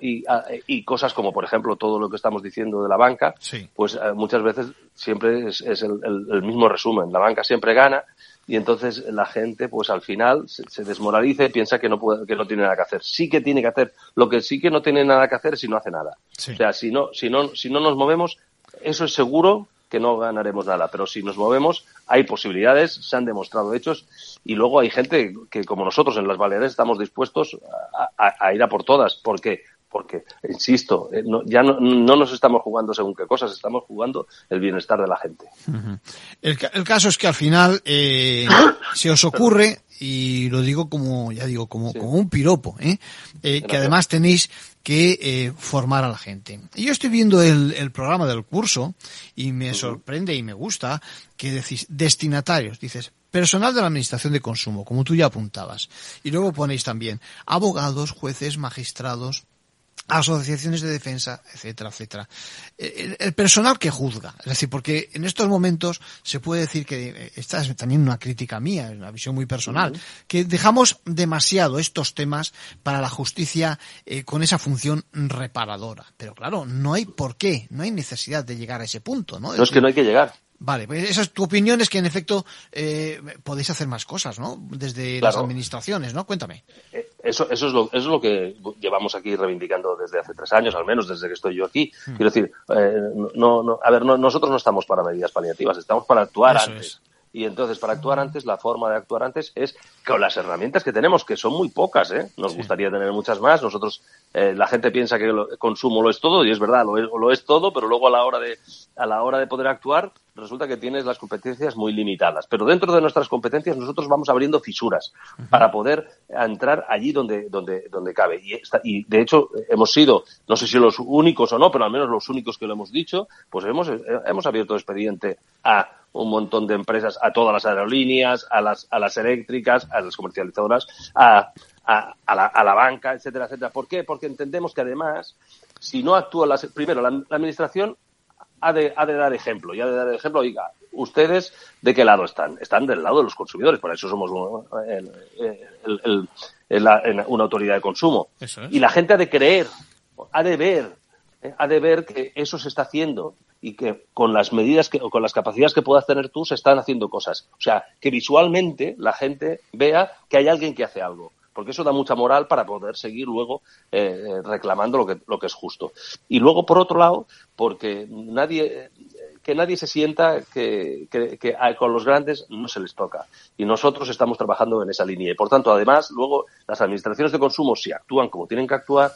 y, y, cosas como, por ejemplo, todo lo que estamos diciendo de la banca, pues eh, muchas veces siempre es, el, mismo resumen. La banca siempre gana y entonces la gente, pues al final se, desmoraliza y piensa que no, puede, que no tiene nada que hacer. Sí que tiene que hacer. Lo que sí que no tiene nada que hacer es si no hace nada. O sea, si no, si no, si no nos movemos, eso es seguro que no ganaremos nada. Pero si nos movemos, hay posibilidades, se han demostrado hechos y luego hay gente que, como nosotros en las Baleares, estamos dispuestos a, ir a por todas. ¿Por qué? Porque, insisto, eh, ya no, nos estamos jugando según qué cosas, estamos jugando el bienestar de la gente. el, caso es que al final eh, <coughs> se os ocurre y lo digo como, ya digo, como, como un piropo, ¿eh? eh que además tenéis que eh, formar a la gente. Y yo estoy viendo el, el programa del curso y me sorprende y me gusta que decís destinatarios, dices personal de la Administración de Consumo, como tú ya apuntabas. Y luego ponéis también abogados, jueces, magistrados, asociaciones de defensa, etcétera, etcétera. El, personal que juzga, es decir, porque en estos momentos se puede decir que eh, esta es también una crítica mía, es una visión muy personal, que dejamos demasiado estos temas para la justicia eh, con esa función reparadora. Pero claro, no hay por qué, no hay necesidad de llegar a ese punto, ¿no? no es que no hay que llegar. Vale, pues esa es tu opinión es que en efecto eh, podéis hacer más cosas, ¿no? Desde las administraciones, ¿no? Cuéntame. Eh, Eso, eso, es lo, eso es lo que llevamos aquí reivindicando desde hace tres años, al menos desde que estoy yo aquí. Mm. Quiero decir, eh, no, no, a ver, no- nosotros no estamos para medidas paliativas, estamos para actuar Eso antes. es. Y entonces, para actuar antes, la forma de actuar antes es con las herramientas que tenemos, que son muy pocas, ¿eh? Nos gustaría tener muchas más. Nosotros, eh, la gente piensa que el consumo lo es todo, y es verdad, lo es, lo es todo, pero luego a la hora de, a la hora de poder actuar, resulta que tienes las competencias muy limitadas. Pero dentro de nuestras competencias, nosotros vamos abriendo fisuras para poder entrar allí donde, donde, donde cabe. Y, esta- y de hecho, hemos sido, no sé si los únicos o no, pero al menos los únicos que lo hemos dicho, pues hemos, eh, hemos abierto expediente a un montón de empresas, a todas las aerolíneas, a las, a las eléctricas, a las comercializadoras, a, a, a la, a la banca, etcétera, etcétera. ¿Por qué? Porque entendemos que además, si no actúa las, primero la, la administración ha de, ha de dar ejemplo y ha de dar ejemplo, oiga, ustedes de qué lado están? Están del lado de los consumidores, por eso somos un- el- el- el- la- una autoridad de consumo. Eso es. Y la gente ha de creer, ha de ver, eh, ha de ver que eso se está haciendo y que con las medidas que, o con las capacidades que puedas tener tú se están haciendo cosas. O sea, que visualmente la gente vea que hay alguien que hace algo. Porque eso da mucha moral para poder seguir luego eh, eh, reclamando lo que, lo que es justo. Y luego, por otro lado, porque nadie, que nadie se sienta que, que- que con los grandes no se les toca. Y nosotros estamos trabajando en esa línea. Y por tanto, además, luego las administraciones de consumo, si actúan como tienen que actuar,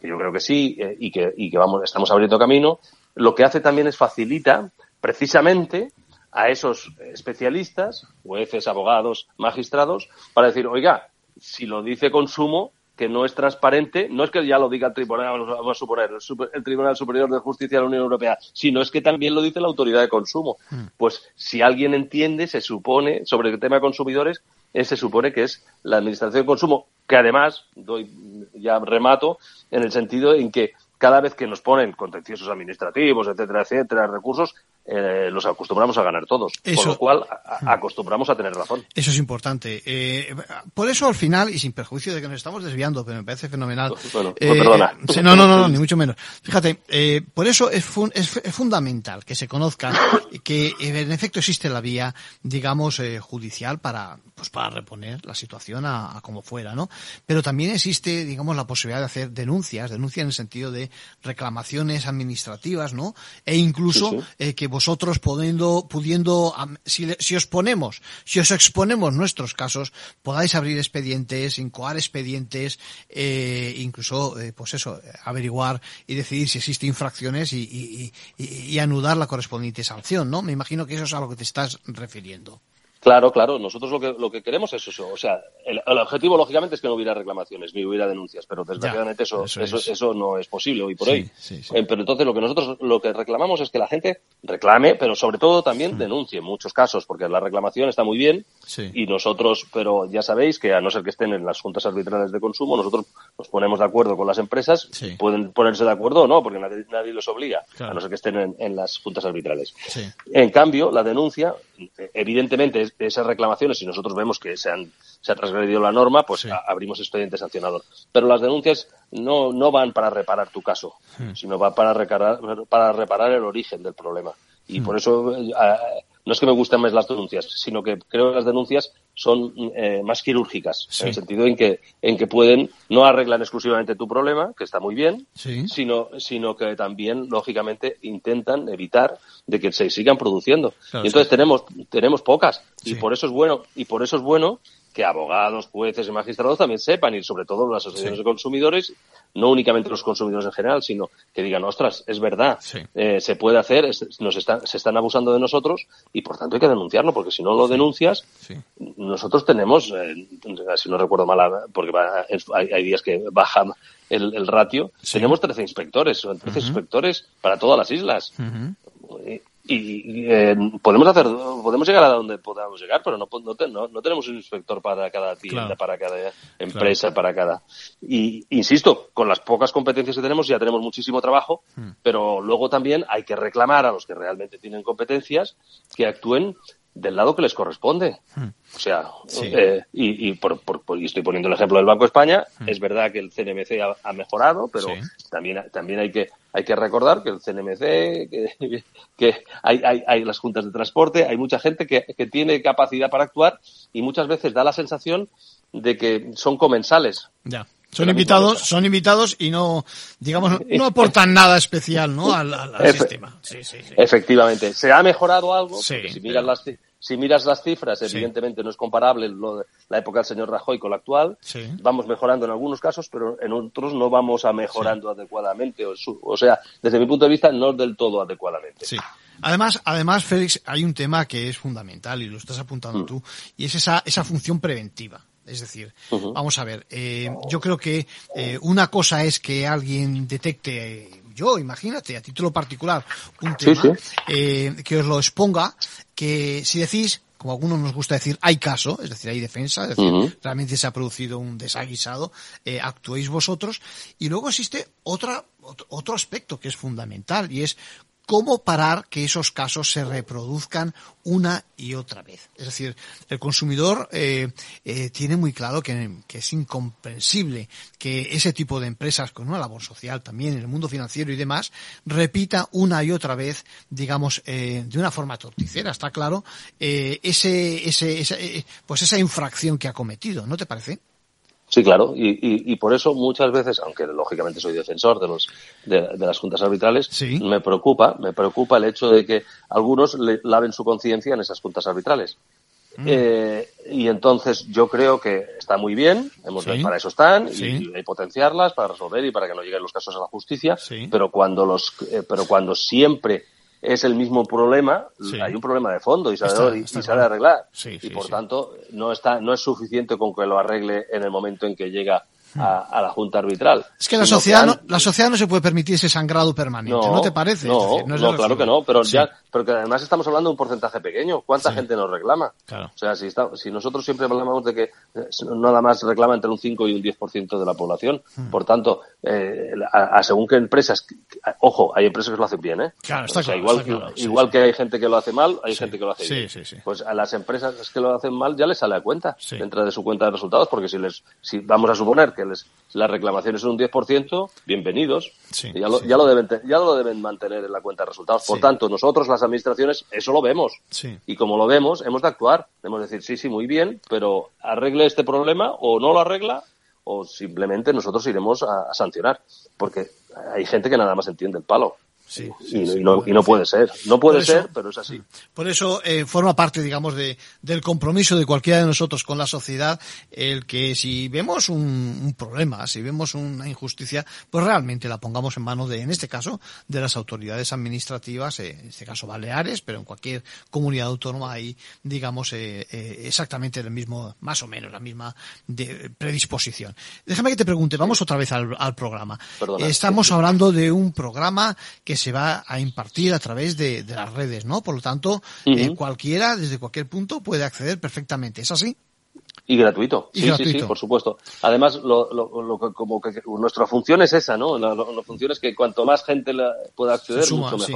que yo creo que sí, eh, y que, y que vamos, estamos abriendo camino, lo que hace también es facilita precisamente a esos especialistas, jueces, abogados, magistrados, para decir, oiga, si lo dice consumo, que no es transparente, no es que ya lo diga el tribunal, vamos a suponer, el, Super- el Tribunal Superior de Justicia de la Unión Europea, sino es que también lo dice la autoridad de consumo. Pues si alguien entiende, se supone, sobre el tema de consumidores, eh, se supone que es la Administración de Consumo, que además, doy ya remato, en el sentido en que cada vez que nos ponen contenciosos administrativos, etcétera, etcétera, recursos, eh, los acostumbramos a ganar todos. Eso- Con lo cual, a- a- acostumbramos a tener razón. Eso es importante. Eh, por eso, al final, y sin perjuicio de que nos estamos desviando, pero me parece fenomenal. Bueno, eh, pues perdona. sí, no, no, no, no, ni mucho menos. Fíjate, eh, por eso es, fun- es, es fundamental que se conozca que eh, en efecto existe la vía, digamos, eh, judicial para, pues para reponer la situación a, a como fuera, ¿no? Pero también existe, digamos, la posibilidad de hacer denuncias, denuncias en el sentido de reclamaciones administrativas, ¿no? E incluso Sí, sí. eh, que vosotros pudiendo, pudiendo si, si os ponemos, si os exponemos nuestros casos, podáis abrir expedientes, incoar expedientes, eh, incluso, eh, pues eso, averiguar y decidir si existen infracciones y, y, y- y anudar la correspondiente sanción, ¿no? Me imagino que eso es a lo que te estás refiriendo. Claro, claro. Nosotros lo que, lo que queremos es eso. O sea, el, el objetivo, lógicamente, es que no hubiera reclamaciones ni hubiera denuncias, pero desgraciadamente eso, eso eso, es. eso no es posible hoy por Sí, hoy. sí, sí. Eh, pero entonces lo que nosotros lo que reclamamos es que la gente reclame, pero sobre todo también Mm. denuncie en muchos casos, porque la reclamación está muy bien y nosotros, pero ya sabéis que a no ser que estén en las juntas arbitrales de consumo, nosotros nos ponemos de acuerdo con las empresas, pueden ponerse de acuerdo o no, porque nadie, nadie los obliga, Claro. a no ser que estén en, en las juntas arbitrales. En cambio, la denuncia, evidentemente, es- esas reclamaciones, si nosotros vemos que se, han, se ha transgredido la norma, pues a- abrimos expediente sancionador. Pero las denuncias no, no van para reparar tu caso, Hmm. sino van para reparar, para reparar el origen del problema. Y Hmm. por eso, eh, no es que me gusten más las denuncias, sino que creo que las denuncias son eh, más quirúrgicas, Sí. en el sentido en que, en que pueden, no arreglan exclusivamente tu problema, que está muy bien, Sí. sino, sino que también, lógicamente, intentan evitar de que se sigan produciendo. Claro, y entonces sí. tenemos, tenemos pocas. Y por eso es bueno, y por eso es bueno que abogados, jueces y magistrados también sepan, y sobre todo las asociaciones Sí. de consumidores, no únicamente los consumidores en general, sino que digan, ostras, es verdad, eh, se puede hacer, es- nos están, se están abusando de nosotros, y por tanto hay que denunciarlo, porque si no lo denuncias, nosotros tenemos, eh, si no recuerdo mal, porque va- hay, hay días que baja el, el ratio, tenemos 13 inspectores, son 13 Ujú. inspectores para todas las islas. Y, eh, podemos hacer, podemos llegar a donde podamos llegar, pero no, no, no, no tenemos un inspector para cada tienda, Claro. para cada empresa, para cada. Y insisto, con las pocas competencias que tenemos ya tenemos muchísimo trabajo, pero luego también hay que reclamar a los que realmente tienen competencias que actúen del lado que les corresponde. Hmm. O sea, eh, y, y, por, por, y, estoy poniendo el ejemplo del Banco de España. Hmm. Es verdad que el CNMC ha, ha mejorado, pero también, también hay que hay que recordar que el CNMC, que, que hay, hay, hay, las juntas de transporte, hay mucha gente que, que tiene capacidad para actuar y muchas veces da la sensación de que son comensales. Ya. Son invitados, son invitados y no, digamos, no aportan nada especial, ¿no? Al, al, al Efe sistema. Sí, sí, sí. Efectivamente. ¿Se ha mejorado algo? Si miras las si miras las cifras, evidentemente no es comparable lo de la época del señor Rajoy con la actual. Sí. Vamos mejorando en algunos casos, pero en otros no vamos a mejorando adecuadamente. O, su- o sea, desde mi punto de vista, no del todo adecuadamente. Sí. Además, además, Félix, hay un tema que es fundamental y lo estás Mm. apuntando tú, y es esa, esa función preventiva. Es decir, vamos a ver, eh, yo creo que eh, una cosa es que alguien detecte, yo, imagínate, a título particular, un tema, sí. eh, que os lo exponga, que si decís, como a algunos nos gusta decir, hay caso, es decir, hay defensa, es decir, realmente se ha producido un desaguisado, eh, actuéis vosotros, y luego existe otra, otro, otro aspecto que es fundamental, y es cómo parar que esos casos se reproduzcan una y otra vez. Es decir, el consumidor eh, eh, tiene muy claro que, es incomprensible que ese tipo de empresas con una labor social también en el mundo financiero y demás repita una y otra vez, digamos, eh, de una forma torticera, está claro, eh, ese, ese, esa, eh, pues esa infracción que ha cometido, ¿no te parece? Sí, claro, y, y, y por eso muchas veces, aunque lógicamente soy defensor de los de, de las juntas arbitrales, me preocupa, me preocupa el hecho de que algunos le laven su conciencia en esas juntas arbitrales. Mm. Eh, y entonces yo creo que está muy bien, hemos, Sí. para eso están, Sí. y potenciarlas para resolver y para que no lleguen los casos a la justicia, pero cuando los, eh, pero cuando siempre es el mismo problema, Sí. hay un problema de fondo y Está- y, está y claro. arreglar. Sí, y sí, por sí. tanto, no está, no es suficiente con que lo arregle en el momento en que llega a, a la junta arbitral. Es que la sociedad, han- no, la sociedad no se puede permitir ese sangrado permanente, ¿no, te parece? No, decir, no, de claro que no, pero Sí. ya, pero que además estamos hablando de un porcentaje pequeño. ¿Cuánta Sí. gente nos reclama? Claro. O sea, si, está- si nosotros siempre hablamos de que eh, nada más reclama entre un 5 y un 10% de la población, Hmm. por tanto, eh, a, a según qué empresas, ojo, hay empresas que lo hacen bien, ¿eh? Claro, está O sea, claro, igual, está claro, sí, igual que hay gente que lo hace mal, hay gente que lo hace Sí, bien. sí, sí. Pues a las empresas que lo hacen mal ya les sale a cuenta, dentro de su cuenta de resultados, porque si les, si vamos a suponer que les, las reclamaciones son un 10%, bienvenidos, Sí, ya, lo, sí. ya, lo deben, ya lo deben mantener en la cuenta de resultados. Por Sí. tanto, nosotros, las administraciones, eso lo vemos. Sí. Y como lo vemos, hemos de actuar. Debemos decir, sí, sí, muy bien, pero arregle este problema o no lo arregla o simplemente nosotros iremos a, a sancionar. Porque hay gente que nada más entiende el palo. Sí, y, y no, y no puede ser. No puede eso- ser, pero es así. Por eso eh, forma parte, digamos, de, del compromiso de cualquiera de nosotros con la sociedad, el que si vemos un, un problema, si vemos una injusticia, pues realmente la pongamos en manos de, en este caso, de las autoridades administrativas, eh, en este caso Baleares, pero en cualquier comunidad autónoma hay, digamos, eh, eh, exactamente el mismo, más o menos, la misma de- predisposición. Déjame que te pregunte, vamos otra vez al, al programa. Perdona. Estamos hablando de un programa que se va a impartir a través de, de las redes, ¿no? Por lo tanto, eh, cualquiera, desde cualquier punto, puede acceder perfectamente. ¿Es así? Y gratuito. Y sí, sí, gratuito. sí, por supuesto. Además, lo, lo, lo como que nuestra función es esa, ¿no? La, función es que cuanto más gente la pueda acceder, suma, mucho sí.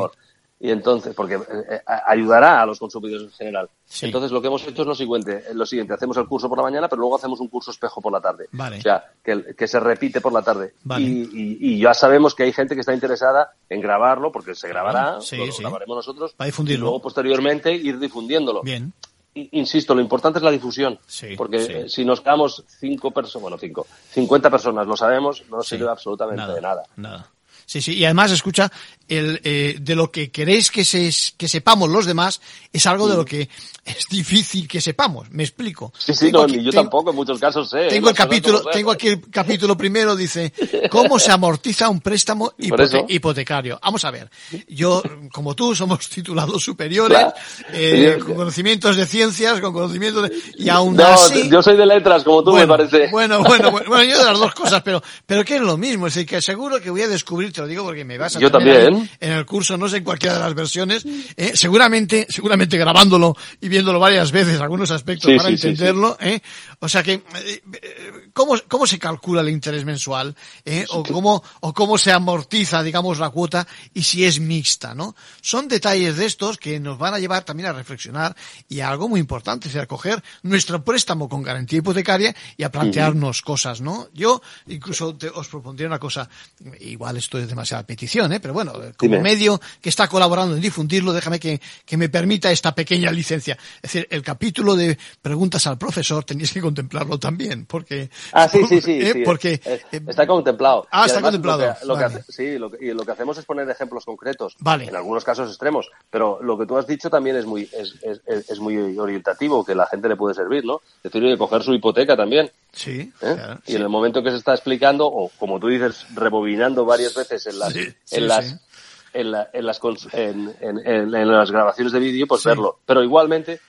Y entonces, porque eh, eh, ayudará a los consumidores en general. Sí. Entonces, lo que hemos hecho es lo siguiente, eh, lo siguiente, hacemos el curso por la mañana, pero luego hacemos un curso espejo por la tarde. Vale. O sea, que, se repite por la tarde. Vale. Y, y- y ya sabemos que hay gente que está interesada en grabarlo, porque se grabará, Sí, lo sí. grabaremos nosotros, Para y difundirlo. luego posteriormente ir difundiéndolo. Bien. Insisto, lo importante es la difusión. Sí, porque sí. si nos quedamos cinco personas, bueno, cinco, 50 personas lo sabemos, no nos Sí. sirve absolutamente Nada. de nada. Nada. Sí, sí, y además, escucha, el, eh, de lo que queréis que, se, que sepamos los demás es algo de lo que es difícil que sepamos. Me explico. Sí, sí, no, aquí- ni yo tengo- tampoco, en muchos casos sé. Tengo el capítulo, tengo aquí el capítulo primero, dice, ¿cómo se amortiza un préstamo <laughs> hipote- hipotecario? Vamos a ver. Yo, como tú, somos titulados superiores, Claro. eh, con conocimientos de ciencias, con conocimientos de, y aún No, así. yo soy de letras, como tú, bueno, me parece. Bueno, bueno, bueno, <laughs> bueno, yo de las dos cosas, pero, pero que es lo mismo, es decir, que seguro que voy a descubrir, te lo digo porque me vas a Yo tener también. en el curso, no sé en cualquiera de las versiones, eh, seguramente, seguramente grabándolo y viéndolo varias veces, algunos aspectos Sí, para sí, sí, entenderlo, eh, O sea que, eh, eh, ¿cómo, cómo se calcula el interés mensual? eh? O cómo, o cómo se amortiza, digamos, la cuota y si es mixta, ¿no? Son detalles de estos que nos van a llevar también a reflexionar y a algo muy importante, es decir, a coger nuestro préstamo con garantía hipotecaria y a plantearnos cosas, ¿no? Yo incluso te- os propondría una cosa, igual esto es demasiada petición, ¿eh? Pero bueno, como Dime. medio que está colaborando en difundirlo, déjame que, que me permita esta pequeña licencia. Es decir, el capítulo de preguntas al profesor tenéis que contemplarlo también, porque... Ah, sí, sí, <laughs> sí. ¿eh? sí. Porque... Eh, está contemplado. Ah, Y está además contemplado. Lo que, lo Vale. sí, lo y lo que hacemos es poner ejemplos concretos. Vale. En algunos casos extremos. Pero lo que tú has dicho también es muy, es, es, muy orientativo, que la gente le puede servir, ¿no? Es decir, oye, coger su hipoteca también. Sí, ¿eh? claro, y en el momento que se está explicando, o como tú dices, rebobinando varias veces en las, Sí, en las, en, la- en las, en, en- en- las grabaciones de vídeo, pues verlo. Pero igualmente,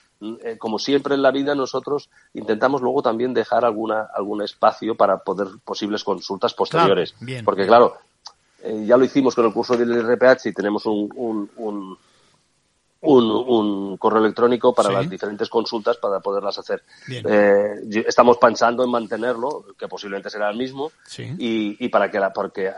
eh, como siempre en la vida, nosotros intentamos luego también dejar alguna, algún espacio para poder posibles consultas posteriores. Claro, bien. Porque claro, eh, ya lo hicimos con el curso del IRPH y tenemos un, un, un, un, un correo electrónico para Sí. las diferentes consultas para poderlas hacer. Eh, estamos pensando en mantenerlo, que posiblemente será el mismo, Sí. y, y para que la, porque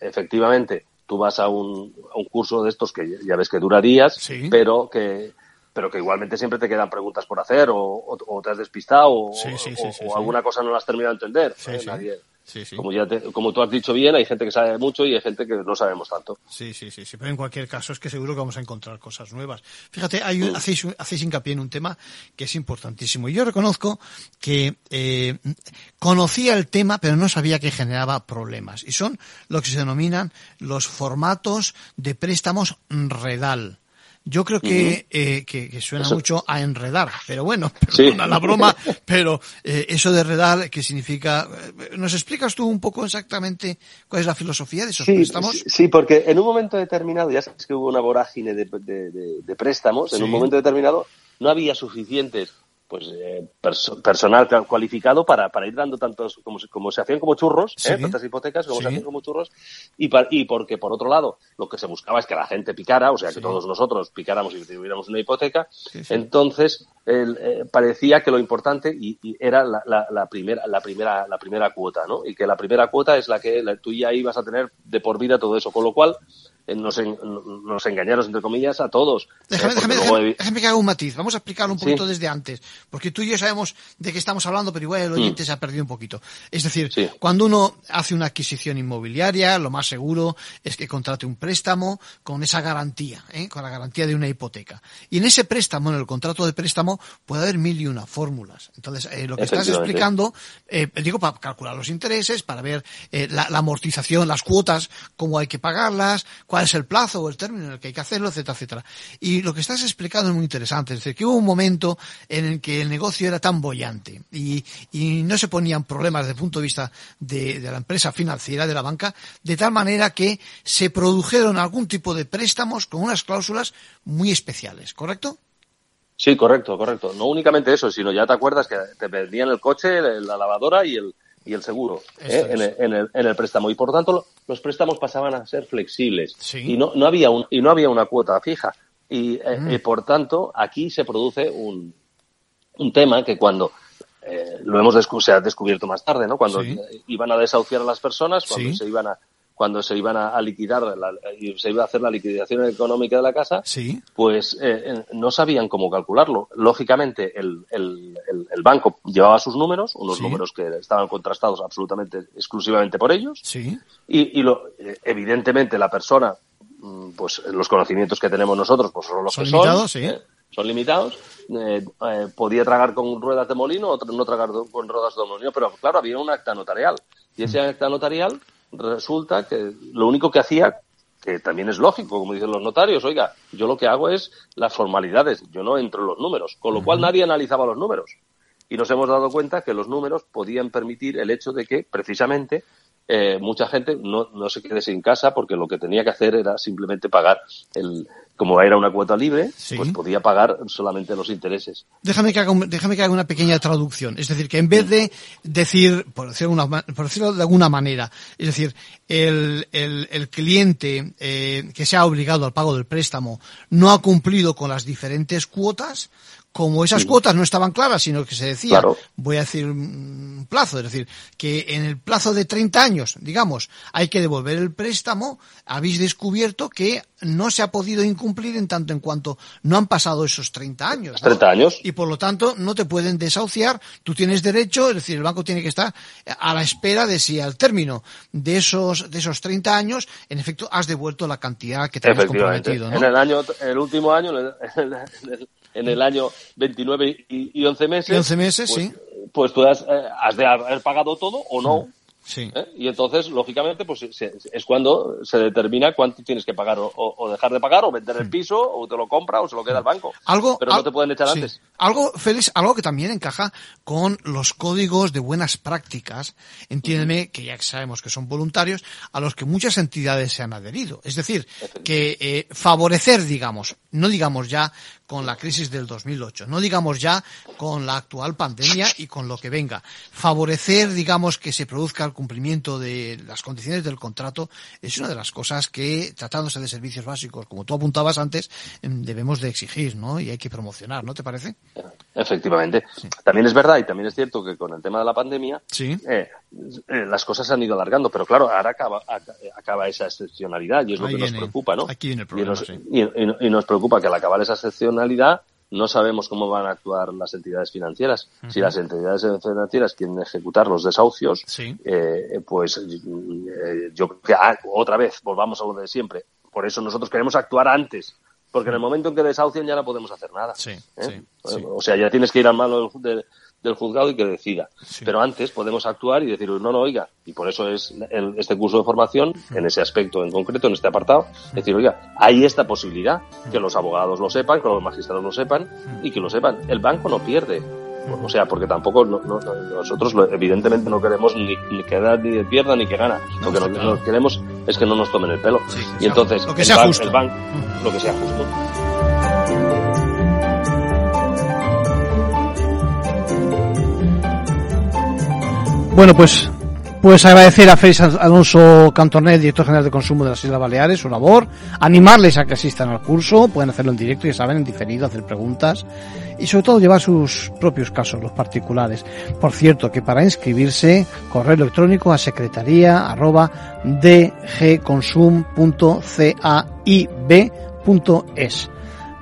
efectivamente tú vas a un, a un curso de estos que ya- ves que dura días, Sí. pero que pero que igualmente siempre te quedan preguntas por hacer o, o- o te has despistado o, Sí, sí, sí, o- sí, o sí. alguna cosa no la has terminado de entender. ¿eh? Nadie-. Como, ya te- como tú has dicho bien, hay gente que sabe mucho y hay gente que no sabemos tanto. Sí, sí, sí, sí, pero en cualquier caso es que seguro que vamos a encontrar cosas nuevas. Fíjate, hay un- hacéis, hacéis hincapié en un tema que es importantísimo. Y Yo reconozco que eh, conocía el tema, pero no sabía que generaba problemas. Y son lo que se denominan los formatos de préstamos REDAL. Yo creo que, eh, que, que suena Eso- mucho a enredar, pero bueno, <laughs> Sí. perdona la broma, pero eh, eso de enredar, ¿qué significa? Eh, ¿Nos explicas tú un poco exactamente cuál es la filosofía de esos Sí, préstamos? sí, sí, porque en un momento determinado, ya sabes que hubo una vorágine de, de- de- de préstamos, en un momento determinado no había suficientes pues eh, perso- personal cualificado para, para ir dando tantos, como, se- como se hacían como churros, Sí. ¿eh? tantas hipotecas como Sí. se hacían como churros, y, pa- y porque por otro lado lo que se buscaba es que la gente picara, o sea, que todos nosotros picáramos y tuviéramos una hipoteca, Sí, sí. entonces el, eh, parecía que lo importante y, y era la, la- la primera la primera la primera cuota no y que la primera cuota es la que la, tú ya ibas a tener de por vida todo eso con lo cual nos, en- nos engañaron entre comillas a todos Déjame, Eh, déjame, que haga un matiz. Vamos a explicarlo un Sí. poquito desde antes. Porque tú y yo sabemos de qué estamos hablando, pero igual el oyente se ha perdido un poquito. Es decir, Mm. Sí. cuando uno hace una adquisición inmobiliaria, lo más seguro es que contrate un préstamo con esa garantía, ¿eh? con la garantía de una hipoteca. Y en ese préstamo, en el contrato de préstamo, puede haber mil y una fórmulas. Entonces, eh, lo que estás explicando, eh, digo, para calcular los intereses, para ver eh, la, la amortización, las cuotas, cómo hay que pagarlas, cuál es el plazo o el término en el que hay que hacerlo, etcétera, etcétera. Y lo que estás explicando es muy interesante. Es decir, que hubo un momento en el que el negocio era tan bollante y, y no se ponían problemas desde el punto de vista de, de la empresa financiera, de la banca, de tal manera que se produjeron algún tipo de préstamos con unas cláusulas muy especiales, ¿correcto? sí correcto correcto no únicamente eso sino ya te acuerdas que te vendían el coche la lavadora y el y el seguro ¿eh? en, el, en, el, en el préstamo y por tanto lo- los préstamos pasaban a ser flexibles Sí. y no no había un, y no había una cuota fija y eh, Mm. eh, por tanto aquí se produce un un tema que cuando eh, lo hemos descu- se ha descubierto más tarde, ¿no? Cuando Sí. iban a desahuciar a las personas, cuando Sí. se iban a cuando se iban a, a liquidar la- y se iba a hacer la liquidación económica de la casa, Sí. pues eh, eh, no sabían cómo calcularlo. Lógicamente, el, el- el- el banco llevaba sus números, unos Sí. números que estaban contrastados absolutamente exclusivamente por ellos, Sí. y, y lo, eh, evidentemente la persona, mm, pues los conocimientos que tenemos nosotros, pues son los Son que limitados, son, sí. ¿eh? son limitados. Eh, eh, podía tragar con ruedas de molino, otro no tragar con ruedas de molino, pero claro, había un acta notarial. Y Mm. ese acta notarial resulta que lo único que hacía, que también es lógico, como dicen los notarios, oiga, yo lo que hago es las formalidades, yo no entro en los números, con lo cual nadie analizaba los números. Y nos hemos dado cuenta que los números podían permitir el hecho de que, precisamente, eh, mucha gente no, no se quede sin casa porque lo que tenía que hacer era simplemente pagar el, como era una cuota libre, Sí. pues podía pagar solamente los intereses. Déjame que, haga un- déjame que haga una pequeña traducción. Es decir, que en vez de decir, por decirlo, una por decirlo de alguna manera, es decir, el, el, el cliente eh, que se ha obligado al pago del préstamo no ha cumplido con las diferentes cuotas, como esas cuotas no estaban claras, sino que se decía, voy a decir un plazo, es decir, que en el plazo de 30 años, digamos, hay que devolver el préstamo, habéis descubierto que no se ha podido incumplir en tanto en cuanto no han pasado esos 30 años. 30 años. Y por lo tanto no te pueden desahuciar, tú tienes derecho, es decir, el banco tiene que estar a la espera de si al término de esos, de esos 30 años, en efecto, has devuelto la cantidad que te habías comprometido. ¿no? En el año, el último año, en el, en el año 29 y, 11 meses. Y 11 meses, pues, sí. Pues tú has, eh, has, de haber pagado todo o no. Sí. ¿Eh? Y entonces, lógicamente, pues es cuando se determina cuánto tienes que pagar o, dejar de pagar o vender el piso o te lo compra o se lo queda el banco. Algo, Pero no te pueden echar antes. Algo, Félix, algo que también encaja con los códigos de buenas prácticas, entiéndeme, que ya sabemos que son voluntarios, a los que muchas entidades se han adherido. Es decir, que eh, favorecer, digamos, no digamos ya con la crisis del 2008, no digamos ya con la actual pandemia y con lo que venga. Favorecer, digamos, que se produzca el cumplimiento de las condiciones del contrato es una de las cosas que, tratándose de servicios básicos, como tú apuntabas antes, em, debemos de exigir, ¿no? Y hay que promocionar, ¿no te parece? Efectivamente. También es verdad y también es cierto que con el tema de la pandemia, sí. Eh, eh, las cosas se han ido alargando, pero claro, ahora acaba, acaba esa excepcionalidad y es lo que nos preocupa, ¿no? Aquí viene el problema, y nos preocupa que al acabar esa excepcionalidad no sabemos cómo van a actuar las entidades financieras. Si las entidades financieras quieren ejecutar los desahucios, eh, pues eh, yo creo que ah, otra vez volvamos a lo de siempre. Por eso nosotros queremos actuar antes, porque en el momento en que desahucien ya no podemos hacer nada. ¿eh? O sea, ya tienes que ir al mano del, del juzgado y que decida. Pero antes podemos actuar y decir, no, no, oiga, y por eso es este curso de formación, en ese aspecto en concreto, en este apartado, decir, oiga, hay esta posibilidad, que los abogados lo sepan, que los magistrados lo sepan y que lo sepan. El banco no pierde. O sea, porque tampoco nosotros evidentemente no queremos ni, ni que ni pierda ni que gana. Lo que no, queremos es que no nos tomen el pelo. y entonces, lo que sea justo. el banco, lo que sea justo. Bueno, pues pues agradecer a Félix Alonso Cantornet, director general de consumo de las Islas Baleares, su labor, animarles a que asistan al curso, pueden hacerlo en directo, ya saben, en diferido, hacer preguntas y sobre todo llevar sus propios casos, los particulares. Por cierto, que para inscribirse, correo electrónico a secretaría arroba dgconsum.caib.es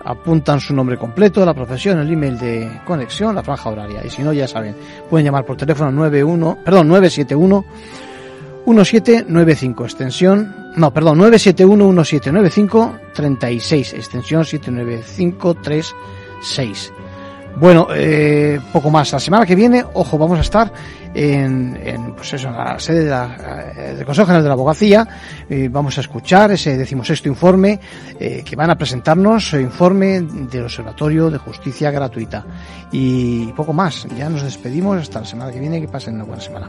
apuntan su nombre completo, la profesión, el email de conexión, la franja horaria. Y si no, ya saben, pueden llamar por teléfono 91, perdón, 971 1795, extensión, no, perdón, 971 1795 36, extensión 79536. Bueno, eh, poco más. La semana que viene, ojo, vamos a estar en, pues eso, la sede de eh, del Consejo General de la Abogacía. Eh, vamos a escuchar ese decimosexto informe eh, que van a presentarnos, el informe del Observatorio de Justicia Gratuita. Y poco más. Ya nos despedimos hasta la semana que viene. Que pasen una buena semana.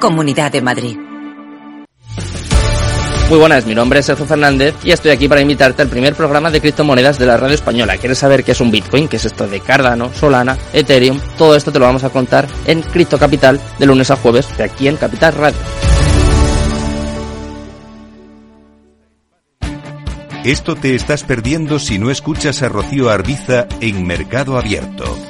Comunidad de Madrid. Muy buenas, mi nombre es Sergio Fernández y estoy aquí para invitarte al primer programa de criptomonedas de la radio española. ¿Quieres saber qué es un Bitcoin? ¿Qué es esto de Cardano, Solana, Ethereum? Todo esto te lo vamos a contar en Cripto Capital de lunes a jueves de aquí en Capital Radio. Esto te estás perdiendo si no escuchas a Rocío Arbiza en Mercado Abierto.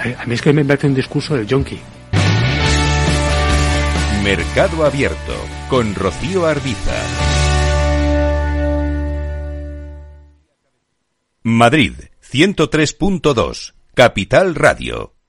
A mí es que me parece un discurso del yonki. Mercado Abierto con Rocío Arbiza. Madrid 103.2 Capital Radio.